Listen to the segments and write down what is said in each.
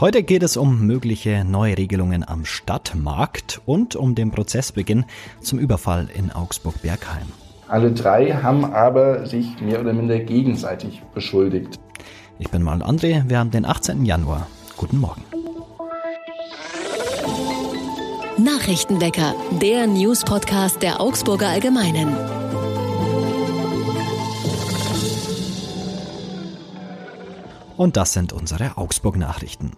Heute geht es um mögliche Neuregelungen am Stadtmarkt und um den Prozessbeginn zum Überfall in Augsburg-Bergheim. Alle drei haben aber sich mehr oder minder gegenseitig beschuldigt. Ich bin mal André, wir haben den 18. Januar. Guten Morgen. Nachrichtenwecker, der News-Podcast der Augsburger Allgemeinen. Und das sind unsere Augsburg-Nachrichten.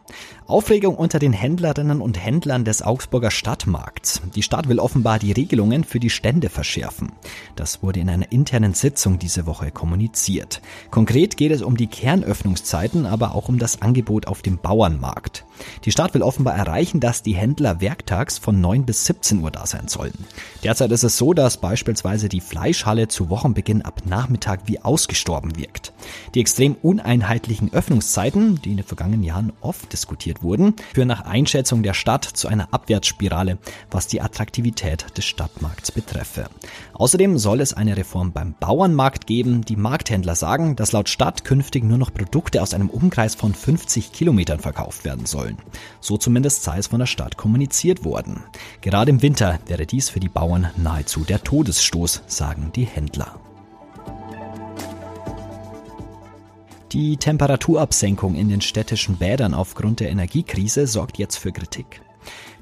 Aufregung unter den Händlerinnen und Händlern des Augsburger Stadtmarkts. Die Stadt will offenbar die Regelungen für die Stände verschärfen. Das wurde in einer internen Sitzung diese Woche kommuniziert. Konkret geht es um die Kernöffnungszeiten, aber auch um das Angebot auf dem Bauernmarkt. Die Stadt will offenbar erreichen, dass die Händler werktags von 9 bis 17 Uhr da sein sollen. Derzeit ist es so, dass beispielsweise die Fleischhalle zu Wochenbeginn ab Nachmittag wie ausgestorben wirkt. Die extrem uneinheitlichen Öffnungszeiten Öffnungszeiten, die in den vergangenen Jahren oft diskutiert wurden, führen nach Einschätzung der Stadt zu einer Abwärtsspirale, was die Attraktivität des Stadtmarkts betreffe. Außerdem soll es eine Reform beim Bauernmarkt geben. Die Markthändler sagen, dass laut Stadt künftig nur noch Produkte aus einem Umkreis von 50 Kilometern verkauft werden sollen. So zumindest sei es von der Stadt kommuniziert worden. Gerade im Winter wäre dies für die Bauern nahezu der Todesstoß, sagen die Händler. Die Temperaturabsenkung in den städtischen Bädern aufgrund der Energiekrise sorgt jetzt für Kritik.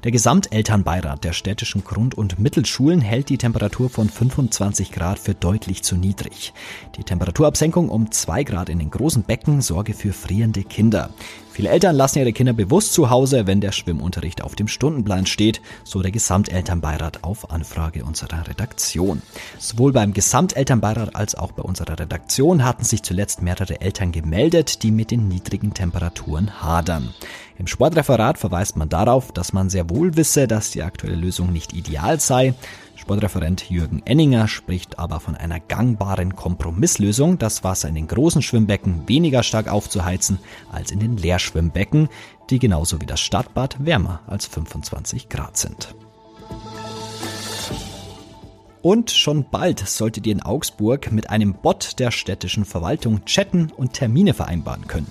Der Gesamtelternbeirat der städtischen Grund- und Mittelschulen hält die Temperatur von 25 Grad für deutlich zu niedrig. Die Temperaturabsenkung um 2 Grad in den großen Becken sorge für frierende Kinder. Viele Eltern lassen ihre Kinder bewusst zu Hause, wenn der Schwimmunterricht auf dem Stundenplan steht, so der Gesamtelternbeirat auf Anfrage unserer Redaktion. Sowohl beim Gesamtelternbeirat als auch bei unserer Redaktion hatten sich zuletzt mehrere Eltern gemeldet, die mit den niedrigen Temperaturen hadern. Im Sportreferat verweist man darauf, dass man sehr wohl wisse, dass die aktuelle Lösung nicht ideal sei. Sportreferent Jürgen Enninger spricht aber von einer gangbaren Kompromisslösung, das Wasser in den großen Schwimmbecken weniger stark aufzuheizen als in den Leerschwimmbecken, die genauso wie das Stadtbad wärmer als 25 Grad sind. Und schon bald solltet ihr in Augsburg mit einem Bot der städtischen Verwaltung chatten und Termine vereinbaren können.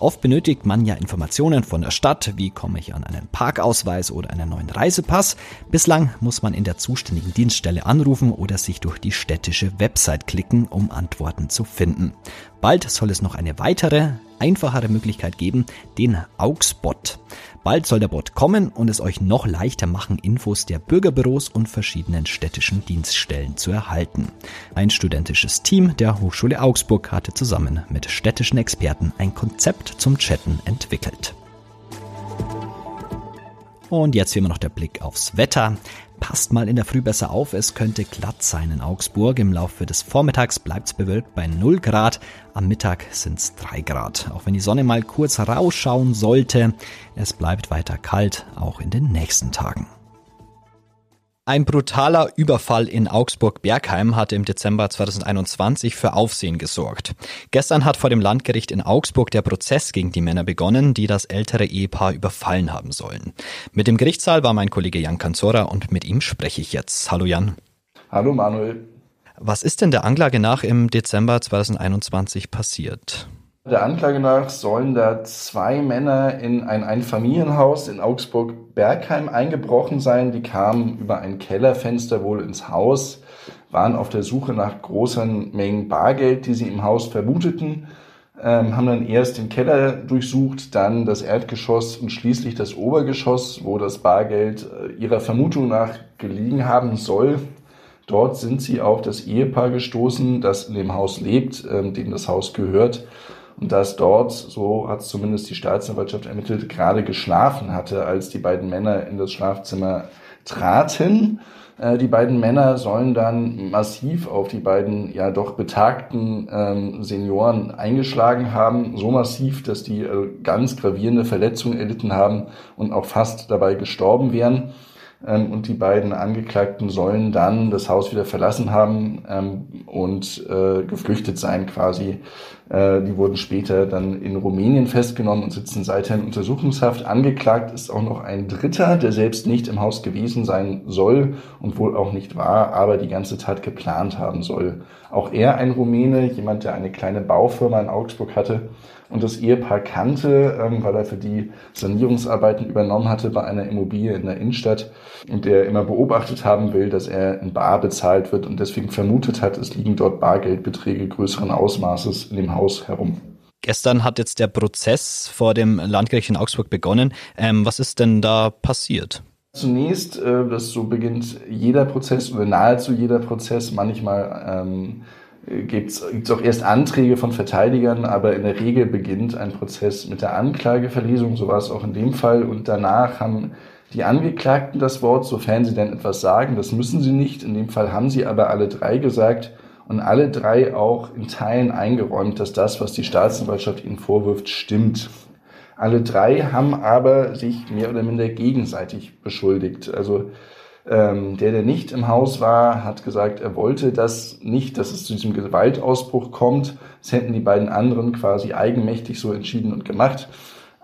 Oft benötigt man ja Informationen von der Stadt, wie komme ich an einen Parkausweis oder einen neuen Reisepass. Bislang muss man in der zuständigen Dienststelle anrufen oder sich durch die städtische Website klicken, um Antworten zu finden. Bald soll es noch eine weitere, einfachere Möglichkeit geben, den Augsbot. Bald soll der Bot kommen und es euch noch leichter machen, Infos der Bürgerbüros und verschiedenen städtischen Dienststellen zu erhalten. Ein studentisches Team der Hochschule Augsburg hatte zusammen mit städtischen Experten ein Konzept zum Chatten entwickelt. Und jetzt wie immer noch der Blick aufs Wetter. Passt mal in der Früh besser auf, es könnte glatt sein in Augsburg. Im Laufe des Vormittags bleibt es bewölkt bei 0 Grad, am Mittag sind es 3 Grad. Auch wenn die Sonne mal kurz rausschauen sollte, es bleibt weiter kalt, auch in den nächsten Tagen. Ein brutaler Überfall in Augsburg-Bergheim hatte im Dezember 2021 für Aufsehen gesorgt. Gestern hat vor dem Landgericht in Augsburg der Prozess gegen die Männer begonnen, die das ältere Ehepaar überfallen haben sollen. Mit dem Gerichtssaal war mein Kollege Jan Kanzora und mit ihm spreche ich jetzt. Hallo Jan. Hallo Manuel. Was ist denn der Anklage nach im Dezember 2021 passiert? Der Anklage nach sollen da zwei Männer in ein Einfamilienhaus in Augsburg-Bergheim eingebrochen sein. Die kamen über ein Kellerfenster wohl ins Haus, waren auf der Suche nach großen Mengen Bargeld, die sie im Haus vermuteten, ähm, haben dann erst den Keller durchsucht, dann das Erdgeschoss und schließlich das Obergeschoss, wo das Bargeld äh, ihrer Vermutung nach gelegen haben soll. Dort sind sie auf das Ehepaar gestoßen, das in dem Haus lebt, ähm, dem das Haus gehört und dass dort, so hat zumindest die Staatsanwaltschaft ermittelt, gerade geschlafen hatte, als die beiden Männer in das Schlafzimmer traten. Äh, die beiden Männer sollen dann massiv auf die beiden ja doch betagten ähm, Senioren eingeschlagen haben, so massiv, dass die äh, ganz gravierende Verletzungen erlitten haben und auch fast dabei gestorben wären. Ähm, und die beiden Angeklagten sollen dann das Haus wieder verlassen haben ähm, und äh, geflüchtet sein quasi. Äh, die wurden später dann in Rumänien festgenommen und sitzen seither in Untersuchungshaft. Angeklagt ist auch noch ein Dritter, der selbst nicht im Haus gewesen sein soll und wohl auch nicht war, aber die ganze Tat geplant haben soll. Auch er ein Rumäne, jemand, der eine kleine Baufirma in Augsburg hatte und das Ehepaar kannte, ähm, weil er für die Sanierungsarbeiten übernommen hatte bei einer Immobilie in der Innenstadt und der immer beobachtet haben will, dass er in Bar bezahlt wird und deswegen vermutet hat, es liegen dort Bargeldbeträge größeren Ausmaßes in dem Haus herum. Gestern hat jetzt der Prozess vor dem Landgericht in Augsburg begonnen. Ähm, was ist denn da passiert? Zunächst, äh, das so beginnt jeder Prozess oder nahezu jeder Prozess. Manchmal ähm, gibt es auch erst Anträge von Verteidigern, aber in der Regel beginnt ein Prozess mit der Anklageverlesung. So war es auch in dem Fall. Und danach haben die Angeklagten das Wort, sofern sie denn etwas sagen. Das müssen sie nicht. In dem Fall haben sie aber alle drei gesagt und alle drei auch in Teilen eingeräumt, dass das, was die Staatsanwaltschaft ihnen vorwirft, stimmt. Alle drei haben aber sich mehr oder minder gegenseitig beschuldigt. Also ähm, der, der nicht im Haus war, hat gesagt, er wollte das nicht, dass es zu diesem Gewaltausbruch kommt. Das hätten die beiden anderen quasi eigenmächtig so entschieden und gemacht.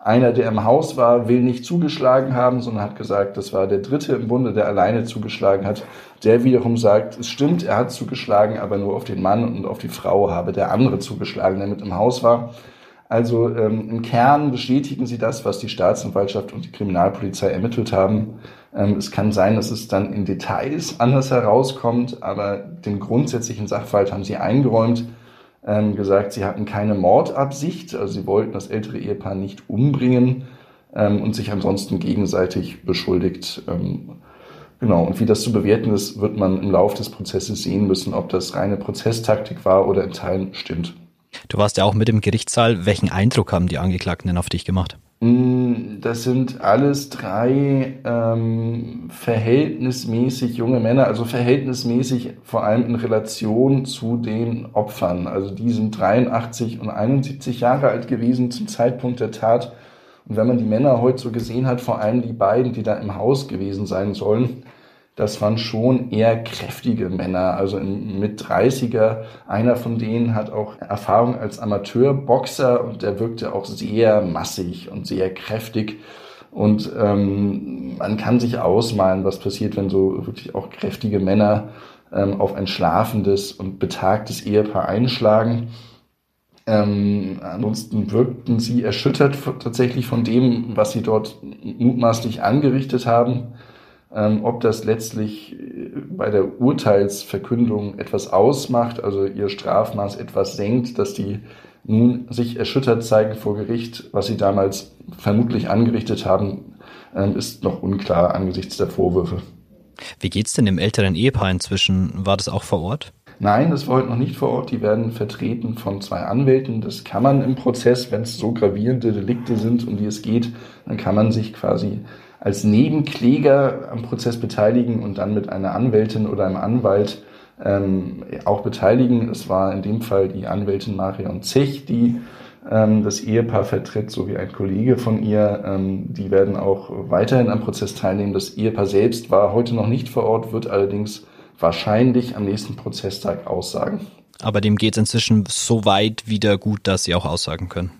Einer, der im Haus war, will nicht zugeschlagen haben, sondern hat gesagt, das war der Dritte im Bunde, der alleine zugeschlagen hat. Der wiederum sagt, es stimmt, er hat zugeschlagen, aber nur auf den Mann und auf die Frau habe der andere zugeschlagen, der mit im Haus war. Also ähm, im Kern bestätigen sie das, was die Staatsanwaltschaft und die Kriminalpolizei ermittelt haben. Ähm, es kann sein, dass es dann in Details anders herauskommt, aber den grundsätzlichen Sachverhalt haben sie eingeräumt, ähm, gesagt, sie hatten keine Mordabsicht, also sie wollten das ältere Ehepaar nicht umbringen ähm, und sich ansonsten gegenseitig beschuldigt. Ähm, Genau, und wie das zu bewerten ist, wird man im Laufe des Prozesses sehen müssen, ob das reine Prozesstaktik war oder in Teilen stimmt. Du warst ja auch mit im Gerichtssaal. Welchen Eindruck haben die Angeklagten denn auf dich gemacht? Mm, das sind alles drei ähm, verhältnismäßig junge Männer, also verhältnismäßig vor allem in Relation zu den Opfern. Also die sind 83 und 71 Jahre alt gewesen zum Zeitpunkt der Tat. Und wenn man die Männer heute so gesehen hat, vor allem die beiden, die da im Haus gewesen sein sollen, das waren schon eher kräftige Männer, also mit 30er. Einer von denen hat auch Erfahrung als Amateurboxer und der wirkte auch sehr massig und sehr kräftig. Und ähm, man kann sich ausmalen, was passiert, wenn so wirklich auch kräftige Männer ähm, auf ein schlafendes und betagtes Ehepaar einschlagen. Ähm, ansonsten wirkten sie erschüttert tatsächlich von dem, was sie dort mutmaßlich angerichtet haben. Ähm, ob das letztlich äh, bei der Urteilsverkündung etwas ausmacht, also ihr Strafmaß etwas senkt, dass die nun sich erschüttert zeigen vor Gericht, was sie damals vermutlich angerichtet haben, ähm, ist noch unklar angesichts der Vorwürfe. Wie geht's denn dem älteren Ehepaar inzwischen? War das auch vor Ort? Nein, das war heute noch nicht vor Ort. Die werden vertreten von zwei Anwälten. Das kann man im Prozess, wenn es so gravierende Delikte sind, um die es geht, dann kann man sich quasi als Nebenkläger am Prozess beteiligen und dann mit einer Anwältin oder einem Anwalt ähm, auch beteiligen. Es war in dem Fall die Anwältin Marion Zech, die ähm, das Ehepaar vertritt, sowie ein Kollege von ihr. Ähm, die werden auch weiterhin am Prozess teilnehmen. Das Ehepaar selbst war heute noch nicht vor Ort, wird allerdings wahrscheinlich am nächsten Prozesstag aussagen. Aber dem geht es inzwischen so weit wieder gut, dass sie auch aussagen können.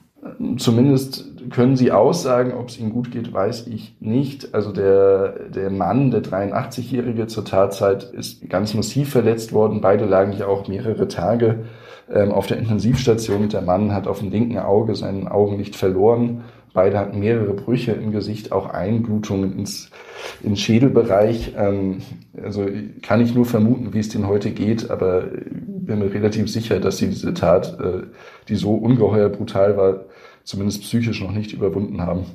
Zumindest können sie aussagen, ob es ihnen gut geht, weiß ich nicht. Also der, der Mann, der 83-Jährige zur Tatzeit, ist ganz massiv verletzt worden. Beide lagen ja auch mehrere Tage ähm, auf der Intensivstation. Der Mann hat auf dem linken Auge sein Augenlicht verloren. Beide hatten mehrere Brüche im Gesicht, auch Einblutungen ins, ins Schädelbereich. Ähm, also kann ich nur vermuten, wie es denen heute geht, aber bin mir relativ sicher, dass sie diese Tat, äh, die so ungeheuer brutal war, zumindest psychisch noch nicht überwunden haben.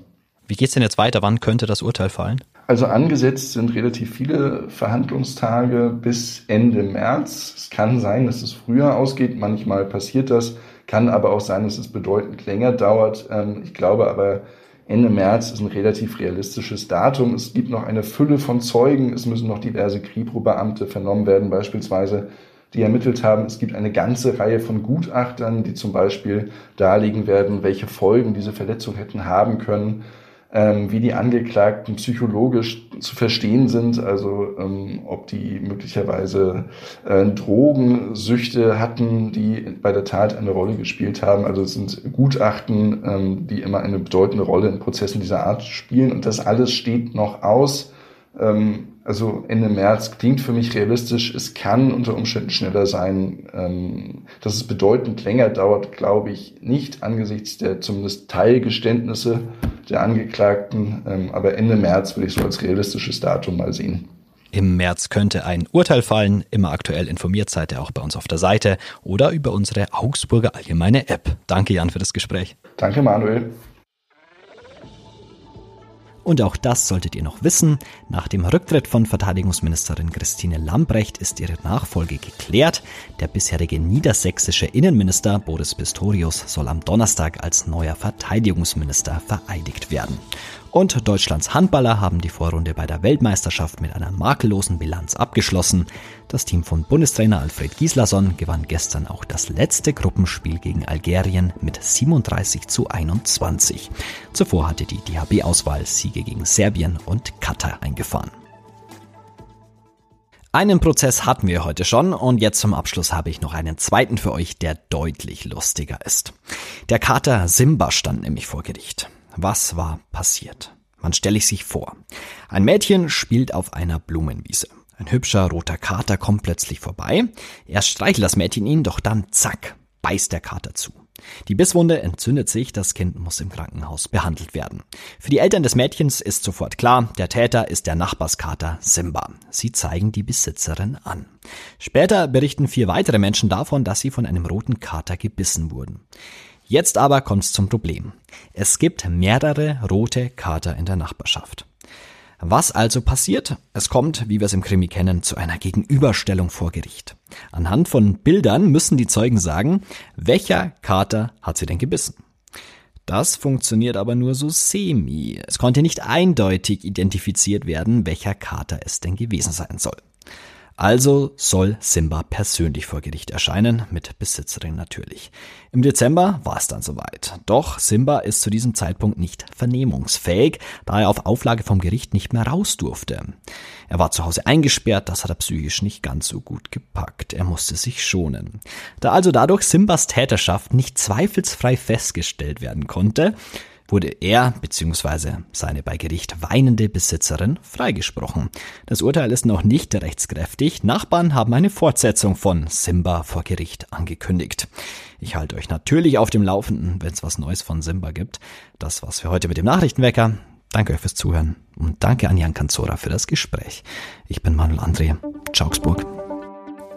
Wie geht's denn jetzt weiter? Wann könnte das Urteil fallen? Also angesetzt sind relativ viele Verhandlungstage bis Ende März. Es kann sein, dass es früher ausgeht. Manchmal passiert das. Kann aber auch sein, dass es bedeutend länger dauert. Ähm, ich glaube aber, Ende März ist ein relativ realistisches Datum. Es gibt noch eine Fülle von Zeugen. Es müssen noch diverse Kripo-Beamte vernommen werden, beispielsweise die ermittelt haben. Es gibt eine ganze Reihe von Gutachtern, die zum Beispiel darlegen werden, welche Folgen diese Verletzung hätten haben können, ähm, wie die Angeklagten psychologisch zu verstehen sind, also ähm, ob die möglicherweise äh, Drogensüchte hatten, die bei der Tat eine Rolle gespielt haben. Also es sind Gutachten, ähm, die immer eine bedeutende Rolle in Prozessen dieser Art spielen und das alles steht noch aus. Ähm, also Ende März klingt für mich realistisch. Es kann unter Umständen schneller sein. Ähm, dass es bedeutend länger dauert, glaube ich nicht angesichts der zumindest Teilgeständnisse der Angeklagten. Ähm, aber Ende März würde ich so als realistisches Datum mal sehen. Im März könnte ein Urteil fallen. Immer aktuell informiert seid ihr auch bei uns auf der Seite oder über unsere Augsburger Allgemeine App. Danke, Jan, für das Gespräch. Danke, Manuel. Und auch das solltet ihr noch wissen. Nach dem Rücktritt von Verteidigungsministerin Christine Lambrecht ist ihre Nachfolge geklärt. Der bisherige niedersächsische Innenminister Boris Pistorius soll am Donnerstag als neuer Verteidigungsminister vereidigt werden. Und Deutschlands Handballer haben die Vorrunde bei der Weltmeisterschaft mit einer makellosen Bilanz abgeschlossen. Das Team von Bundestrainer Alfred Gislason gewann gestern auch das letzte Gruppenspiel gegen Algerien mit 37 zu 21. Zuvor hatte die DHB-Auswahl Siege gegen Serbien und Katar eingefahren. Einen Prozess hatten wir heute schon und jetzt zum Abschluss habe ich noch einen zweiten für euch, der deutlich lustiger ist. Der Kater Simba stand nämlich vor Gericht. Was war passiert? Man stelle ich sich vor. Ein Mädchen spielt auf einer Blumenwiese. Ein hübscher roter Kater kommt plötzlich vorbei. Er streichelt das Mädchen ihn, doch dann zack, beißt der Kater zu. Die Bisswunde entzündet sich, das Kind muss im Krankenhaus behandelt werden. Für die Eltern des Mädchens ist sofort klar, der Täter ist der Nachbarskater Simba. Sie zeigen die Besitzerin an. Später berichten vier weitere Menschen davon, dass sie von einem roten Kater gebissen wurden. Jetzt aber kommt's zum Problem. Es gibt mehrere rote Kater in der Nachbarschaft. Was also passiert? Es kommt, wie wir es im Krimi kennen, zu einer Gegenüberstellung vor Gericht. Anhand von Bildern müssen die Zeugen sagen, welcher Kater hat sie denn gebissen? Das funktioniert aber nur so semi. Es konnte nicht eindeutig identifiziert werden, welcher Kater es denn gewesen sein soll. Also soll Simba persönlich vor Gericht erscheinen, mit Besitzerin natürlich. Im Dezember war es dann soweit. Doch Simba ist zu diesem Zeitpunkt nicht vernehmungsfähig, da er auf Auflage vom Gericht nicht mehr raus durfte. Er war zu Hause eingesperrt, das hat er psychisch nicht ganz so gut gepackt. Er musste sich schonen. Da also dadurch Simbas Täterschaft nicht zweifelsfrei festgestellt werden konnte, wurde er bzw. seine bei Gericht weinende Besitzerin freigesprochen. Das Urteil ist noch nicht rechtskräftig. Nachbarn haben eine Fortsetzung von Simba vor Gericht angekündigt. Ich halte euch natürlich auf dem Laufenden, wenn es was Neues von Simba gibt. Das war's für heute mit dem Nachrichtenwecker. Danke euch fürs Zuhören und danke an Jan Kanzora für das Gespräch. Ich bin Manuel André. Augsburg.